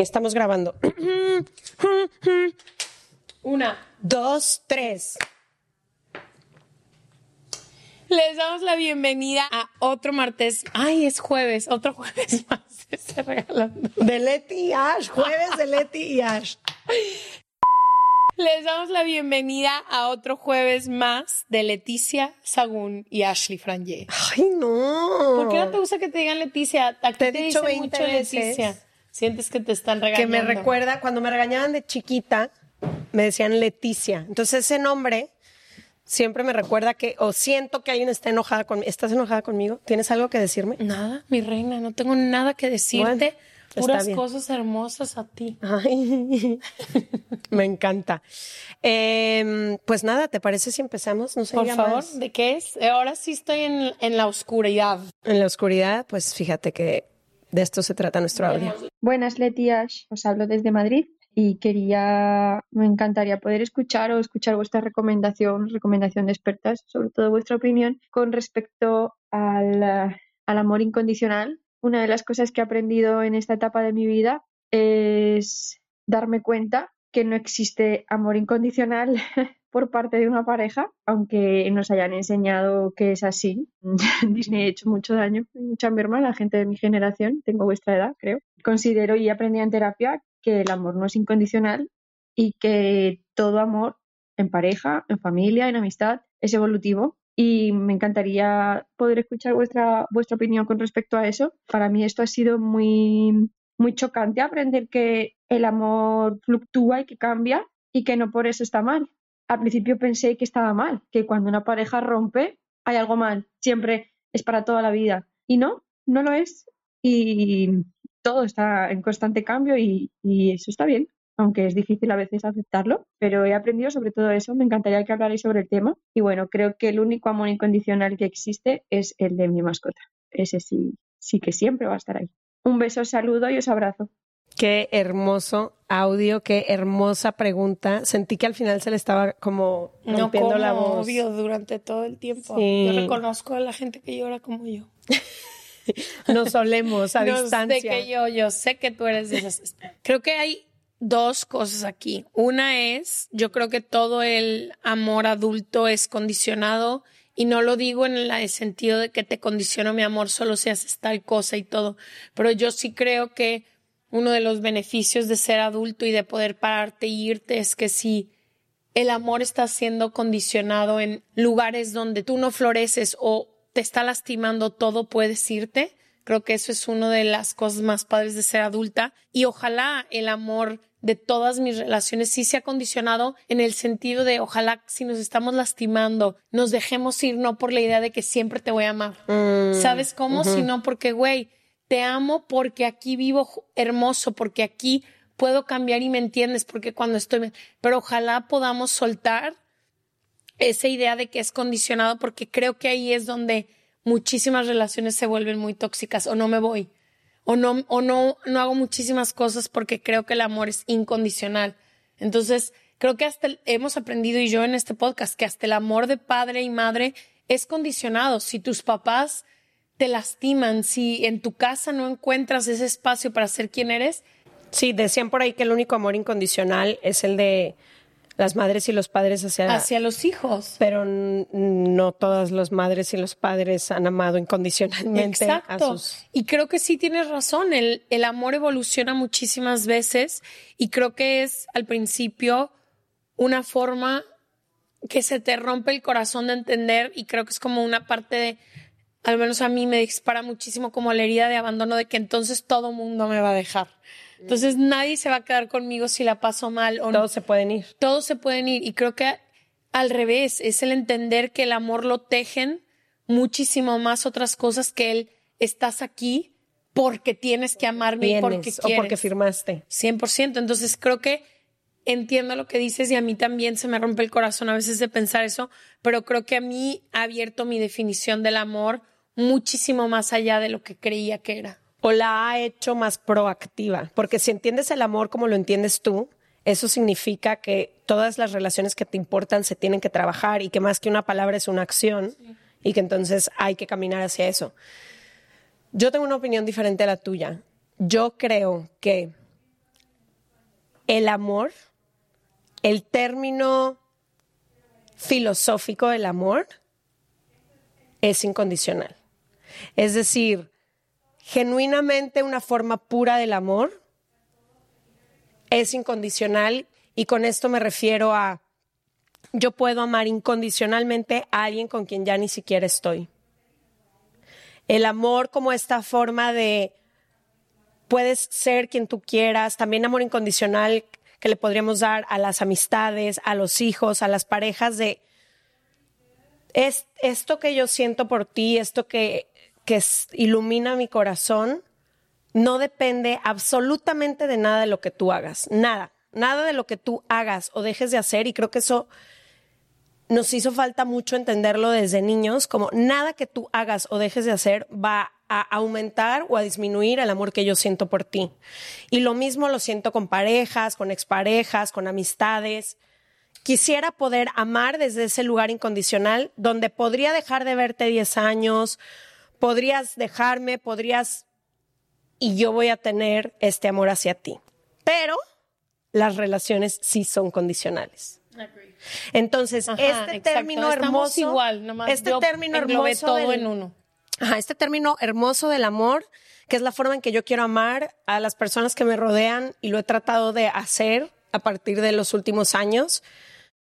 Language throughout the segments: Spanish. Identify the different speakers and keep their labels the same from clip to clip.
Speaker 1: Estamos grabando. Una, dos, tres. Les damos la bienvenida a otro martes. Ay, es jueves, otro jueves más. Se regalando.
Speaker 2: De Leti y Ash, jueves de Leti y Ash.
Speaker 1: Les damos la bienvenida a otro jueves más de Leticia Sagún y Ashley Franje.
Speaker 2: Ay, no.
Speaker 1: ¿Por qué no te gusta que te digan Leticia?
Speaker 2: Te he
Speaker 1: te
Speaker 2: dicho
Speaker 1: dicen
Speaker 2: 20
Speaker 1: mucho
Speaker 2: veces.
Speaker 1: Leticia. Sientes que te están
Speaker 2: Que
Speaker 1: regañando.
Speaker 2: me recuerda, cuando me regañaban de chiquita, me decían Leticia. Entonces ese nombre siempre me recuerda que, o siento que alguien está enojada conmigo. ¿Estás enojada conmigo? ¿Tienes algo que decirme?
Speaker 1: Nada, mi reina, no tengo nada que decirte.
Speaker 2: Bueno,
Speaker 1: Puras cosas hermosas a ti.
Speaker 2: Ay, me encanta. Eh, pues nada, ¿te parece si empezamos? No sé,
Speaker 1: Por favor,
Speaker 2: más.
Speaker 1: ¿de qué es? Ahora sí estoy en, en la oscuridad.
Speaker 2: En la oscuridad, pues fíjate que de esto se trata nuestro audio.
Speaker 3: Buenas, Leti Ash. Os hablo desde Madrid y quería, me encantaría poder escuchar o escuchar vuestra recomendación, recomendación de expertas, sobre todo vuestra opinión con respecto al, al amor incondicional. Una de las cosas que he aprendido en esta etapa de mi vida es darme cuenta que no existe amor incondicional por parte de una pareja, aunque nos hayan enseñado que es así. Disney ha hecho mucho daño, merma a la gente de mi generación, tengo vuestra edad, creo. Considero y aprendí en terapia que el amor no es incondicional y que todo amor en pareja, en familia, en amistad es evolutivo y me encantaría poder escuchar vuestra, vuestra opinión con respecto a eso. Para mí esto ha sido muy, muy chocante aprender que el amor fluctúa y que cambia y que no por eso está mal. Al principio pensé que estaba mal, que cuando una pareja rompe hay algo mal, siempre es para toda la vida. Y no, no lo es. Y todo está en constante cambio y, eso está bien, aunque es difícil a veces aceptarlo, pero he aprendido sobre todo eso, me encantaría que hablarais sobre el tema y bueno, creo que el único amor incondicional que existe es el de mi mascota. Ese sí, sí que siempre va a estar ahí. Un beso, saludo y os abrazo.
Speaker 2: Qué hermoso audio, qué hermosa pregunta. Sentí que al final se le estaba como
Speaker 1: No
Speaker 2: rompiendo
Speaker 1: como
Speaker 2: la voz.
Speaker 1: obvio durante todo el tiempo.
Speaker 2: Sí.
Speaker 1: Yo reconozco a la gente que llora como yo.
Speaker 2: Nos solemos a
Speaker 1: No
Speaker 2: distancia.
Speaker 1: sé que yo, yo sé que tú eres de esas. Creo que hay dos cosas aquí. Una es, yo creo que todo el amor adulto es condicionado y no lo digo en el sentido de que te condiciono mi amor solo si haces tal cosa y todo, pero yo sí creo que uno de los beneficios de ser adulto y de poder pararte e irte es que si el amor está siendo condicionado en lugares donde tú no floreces o te está lastimando todo, puedes irte. Creo que eso es una de las cosas más padres de ser adulta y ojalá el amor de todas mis relaciones sí sea condicionado en el sentido de ojalá si nos estamos lastimando nos dejemos ir no por la idea de que siempre te voy a amar. ¿Sabes cómo? Sino porque, güey, te amo porque aquí vivo hermoso, porque aquí puedo cambiar y me entiendes porque cuando estoy, pero ojalá podamos soltar esa idea de que es condicionado porque creo que ahí es donde muchísimas relaciones se vuelven muy tóxicas o no me voy o no o no no hago muchísimas cosas porque creo que el amor es incondicional. Entonces, creo que hasta hemos aprendido y yo en este podcast que hasta el amor de padre y madre es condicionado. Si tus papás te lastiman, si en tu casa no encuentras ese espacio para ser quien eres,
Speaker 2: Sí, decían por ahí que el único amor incondicional es el de las madres y los padres hacia,
Speaker 1: hacia los hijos.
Speaker 2: Pero no todas las madres y los padres han amado incondicionalmente
Speaker 1: Exacto.
Speaker 2: a sus...
Speaker 1: Y creo que sí tienes razón, el, el amor evoluciona muchísimas veces y creo que es al principio una forma que se te rompe el corazón de entender y creo que es como una parte de, al menos a mí me dispara muchísimo como la herida de abandono de que entonces todo mundo me va a dejar. Entonces nadie se va a quedar conmigo si la paso mal o
Speaker 2: Todos se pueden ir.
Speaker 1: todos se pueden ir. Y creo que al revés, es el entender que el amor lo tejen muchísimo más otras cosas que el estás aquí porque tienes que amarme y porque
Speaker 2: o
Speaker 1: quieres.
Speaker 2: porque firmaste.
Speaker 1: 100%. Entonces creo que entiendo lo que dices y a mí también se me rompe el corazón a veces de pensar eso, pero creo que a mí ha abierto mi definición del amor muchísimo más allá de lo que creía que era.
Speaker 2: O la ha hecho más proactiva. Porque si entiendes el amor como lo entiendes tú, eso significa que todas las relaciones que te importan se tienen que trabajar y que más que una palabra es una acción y que entonces hay que caminar hacia eso. Yo tengo una opinión diferente a la tuya. Yo creo que el amor, el término filosófico del amor, es incondicional. Es decir, genuinamente una forma pura del amor es incondicional y con esto me refiero a yo puedo amar incondicionalmente a alguien con quien ya ni siquiera estoy. El amor como esta forma de puedes ser quien tú quieras, también amor incondicional que le podríamos dar a las amistades, a los hijos, a las parejas de es esto que yo siento por ti, esto que, que ilumina mi corazón, no depende absolutamente de nada de lo que tú hagas, nada, nada de lo que tú hagas o dejes de hacer y creo que eso nos hizo falta mucho entenderlo desde niños, como nada que tú hagas o dejes de hacer va a aumentar o a disminuir el amor que yo siento por ti. Y lo mismo lo siento con parejas, con exparejas, con amistades. Quisiera poder amar desde ese lugar incondicional donde podría dejar de verte 10 años, podrías dejarme, podrías y yo voy a tener este amor hacia ti. Pero las relaciones sí son condicionales. Entonces,
Speaker 1: Ajá,
Speaker 2: este
Speaker 1: exacto.
Speaker 2: término
Speaker 1: Estamos
Speaker 2: hermoso,
Speaker 1: igual, nomás
Speaker 2: este
Speaker 1: yo
Speaker 2: término hermoso
Speaker 1: todo
Speaker 2: del-
Speaker 1: en uno.
Speaker 2: Ajá, este término hermoso del amor, que es la forma en que yo quiero amar a las personas que me rodean y lo he tratado de hacer a partir de los últimos años.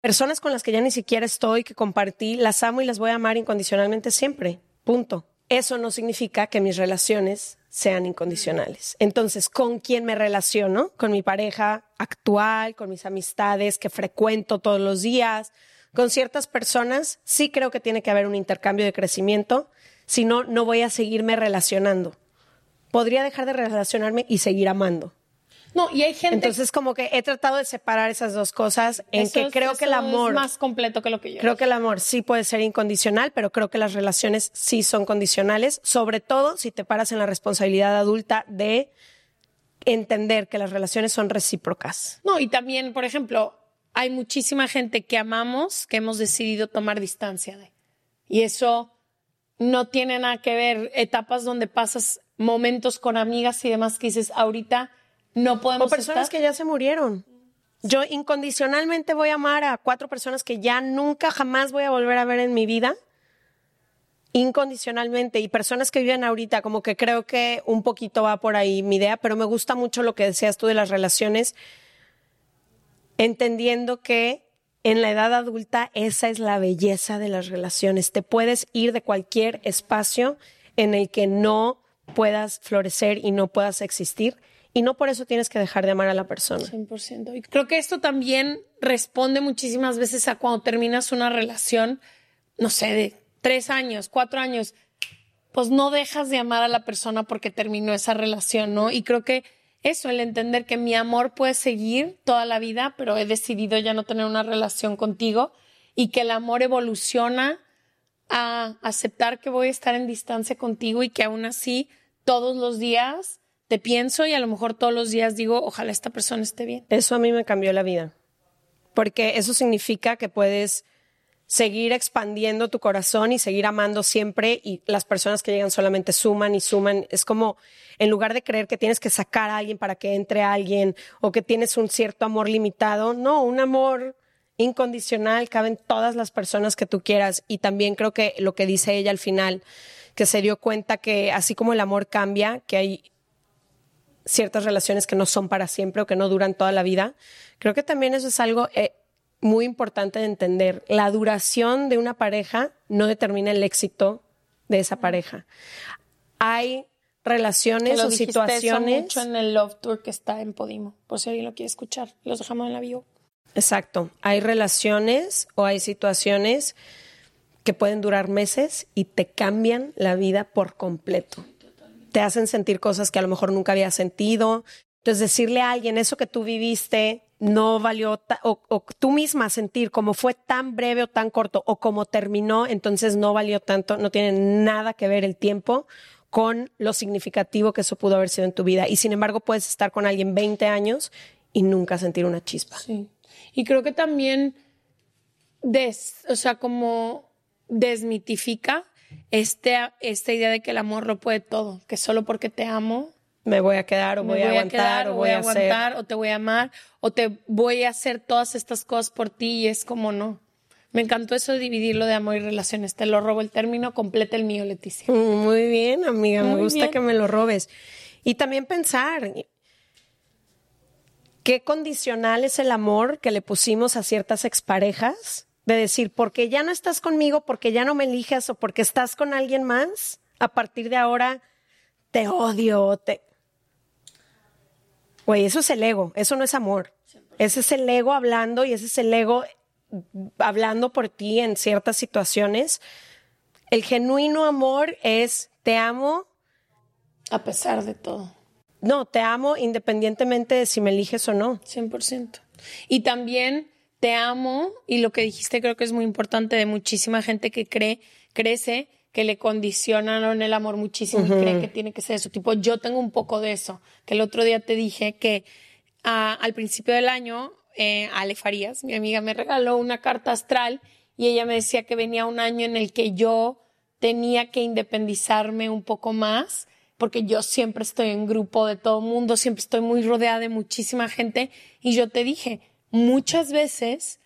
Speaker 2: Personas con las que ya ni siquiera estoy, que compartí, las amo y las voy a amar incondicionalmente siempre. Punto. Eso no significa que mis relaciones sean incondicionales. Entonces, ¿con quién me relaciono? Con mi pareja actual, con mis amistades que frecuento todos los días, con ciertas personas, sí creo que tiene que haber un intercambio de crecimiento, si no, no voy a seguirme relacionando. Podría dejar de relacionarme y seguir amando.
Speaker 1: No, y hay gente
Speaker 2: Entonces, como que he tratado de separar esas dos cosas en
Speaker 1: Eso
Speaker 2: que
Speaker 1: es-
Speaker 2: creo que el amor
Speaker 1: es más completo que lo que yo.
Speaker 2: Creo que el amor sí puede ser incondicional, pero creo que las relaciones sí son condicionales, sobre todo si te paras en la responsabilidad adulta de entender que las relaciones son recíprocas.
Speaker 1: No, y también, por ejemplo, hay muchísima gente que amamos que hemos decidido tomar distancia de. Y eso no tiene nada que ver etapas donde pasas momentos con amigas y demás que dices, ahorita no podemos
Speaker 2: O personas
Speaker 1: estar".
Speaker 2: que ya se murieron. Yo incondicionalmente voy a amar a cuatro personas que ya nunca jamás voy a volver a ver en mi vida. Incondicionalmente. Y personas que viven ahorita, como que creo que un poquito va por ahí mi idea, pero me gusta mucho lo que decías tú de las relaciones, entendiendo que en la edad adulta esa es la belleza de las relaciones. Te puedes ir de cualquier espacio en el que no puedas florecer y no puedas existir. Y no por eso tienes que dejar de amar a la persona.
Speaker 1: 100%. Y creo que esto también responde muchísimas veces a cuando terminas una relación, no sé, de tres años, cuatro años, pues no dejas de amar a la persona porque terminó esa relación, ¿no? Y creo que eso, el entender que mi amor puede seguir toda la vida, pero he decidido ya no tener una relación contigo y que el amor evoluciona a aceptar que voy a estar en distancia contigo y que aún así todos los días te pienso y a lo mejor todos los días digo, ojalá esta persona esté bien.
Speaker 2: Eso a mí me cambió la vida, porque eso significa que puedes seguir expandiendo tu corazón y seguir amando siempre y las personas que llegan solamente suman y suman. Es como, en lugar de creer que tienes que sacar a alguien para que entre alguien o que tienes un cierto amor limitado, no, un amor incondicional caben todas las personas que tú quieras y también creo que lo que dice ella al final, que se dio cuenta que así como el amor cambia, que hay ciertas relaciones que no son para siempre o que no duran toda la vida, creo que también eso es algo... Eh, muy importante de entender. La duración de una pareja no determina el éxito de esa pareja. Hay relaciones o situaciones.
Speaker 1: mucho en el Love Tour que está en Podimo, por si alguien lo quiere escuchar. Los dejamos en la bio.
Speaker 2: Exacto. Hay relaciones o hay situaciones que pueden durar meses y te cambian la vida por completo. Te hacen sentir cosas que a lo mejor nunca habías sentido. Entonces, decirle a alguien eso que tú viviste no valió, o, tú misma sentir como fue tan breve o tan corto, o como terminó, entonces no valió tanto, no tiene nada que ver el tiempo con lo significativo que eso pudo haber sido en tu vida. Y sin embargo, puedes estar con alguien 20 años y nunca sentir una chispa.
Speaker 1: Sí. Y creo que también, des, o sea, como desmitifica este, esta idea de que el amor lo puede todo, que solo porque te amo
Speaker 2: me voy a quedar o voy, a aguantar o voy a aguantar
Speaker 1: o te voy a amar o te voy a hacer todas estas cosas por ti y es como no. Me encantó eso de dividirlo de amor y relaciones. Te lo robo el término, completa el mío, Leticia.
Speaker 2: Mm, muy bien, amiga, me gusta que me lo robes. Y también pensar qué condicional es el amor que le pusimos a ciertas exparejas, de decir, porque ya no estás conmigo, porque ya no me eliges o porque estás con alguien más, a partir de ahora te odio, te Güey, eso es el ego, eso no es amor. Ese es el ego hablando y ese es el ego hablando por ti en ciertas situaciones. El genuino amor es te amo.
Speaker 1: A pesar de todo.
Speaker 2: No, te amo independientemente de si me eliges o no.
Speaker 1: 100%. Y también te amo, y lo que dijiste creo que es muy importante de muchísima gente que cree, crece que le condicionaron el amor muchísimo y creen que tiene que ser eso. Tipo, yo tengo un poco de eso, que el otro día te dije que ah, al principio del año, eh, Ale Farías, mi amiga, me regaló una carta astral y ella me decía que venía un año en el que yo tenía que independizarme un poco más, porque yo siempre estoy en grupo de todo el mundo, siempre estoy muy rodeada de muchísima gente y yo te dije, muchas veces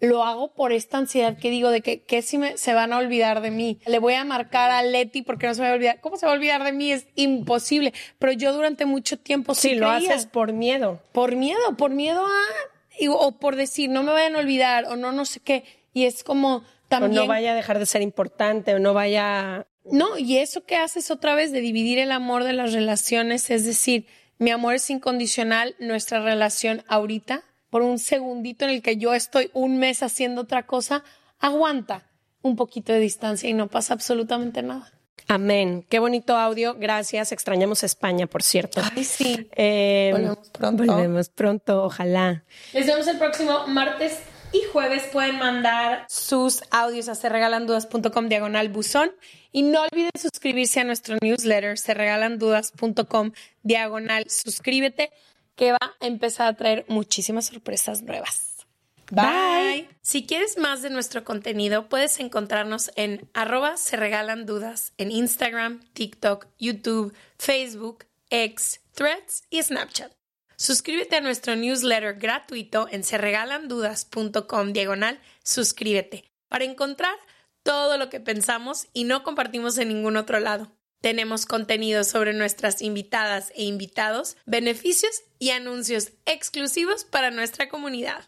Speaker 1: lo hago por esta ansiedad que digo de que, que si me, se van a olvidar de mí. Le voy a marcar a Leti porque no se me va a olvidar. ¿Cómo se va a olvidar de mí? Es imposible. Pero yo durante mucho tiempo sí,
Speaker 2: lo haces por miedo.
Speaker 1: Por miedo, por miedo a... O por decir, no me vayan a olvidar o no, no sé qué. Y es como también...
Speaker 2: O no vaya a dejar de ser importante o no vaya...
Speaker 1: No, y eso que haces otra vez de dividir el amor de las relaciones, es decir, mi amor es incondicional, nuestra relación ahorita por un segundito en el que yo estoy un mes haciendo otra cosa, aguanta un poquito de distancia y no pasa absolutamente nada.
Speaker 2: Amén. Qué bonito audio. Gracias. Extrañamos España, por cierto.
Speaker 1: Ay, sí.
Speaker 2: Eh, volvemos pronto. Volvemos pronto, ojalá.
Speaker 1: Les vemos el próximo martes y jueves. Pueden mandar sus audios a serregalandudas.com diagonal buzón. Y no olviden suscribirse a nuestro newsletter, serregalandudas.com diagonal suscríbete que va a empezar a traer muchísimas sorpresas nuevas. Bye. Si quieres más de nuestro contenido, puedes encontrarnos en arroba se regalan dudas en Instagram, TikTok, YouTube, Facebook, X, Threads y Snapchat. Suscríbete a nuestro newsletter gratuito en serregalandudas.com diagonal suscríbete para encontrar todo lo que pensamos y no compartimos en ningún otro lado. Tenemos contenido sobre nuestras invitadas e invitados, beneficios y anuncios exclusivos para nuestra comunidad.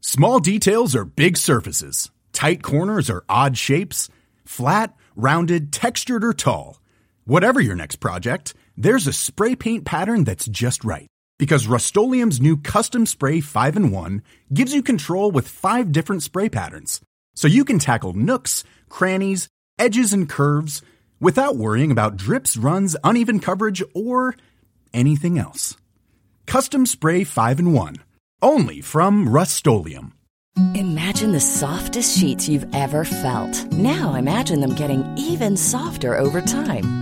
Speaker 4: Small details are big surfaces. Tight corners are odd shapes. Flat, rounded, textured or tall. Whatever your next project, there's a spray paint pattern that's just right because Rust-Oleum's new Custom Spray 5 in 1 gives you control with five different spray patterns so you can tackle nooks, crannies, edges, and curves without worrying about drips, runs, uneven coverage, or anything else. Custom Spray 5 and 1. Only from Rust
Speaker 5: Imagine the softest sheets you've ever felt. Now imagine them getting even softer over time.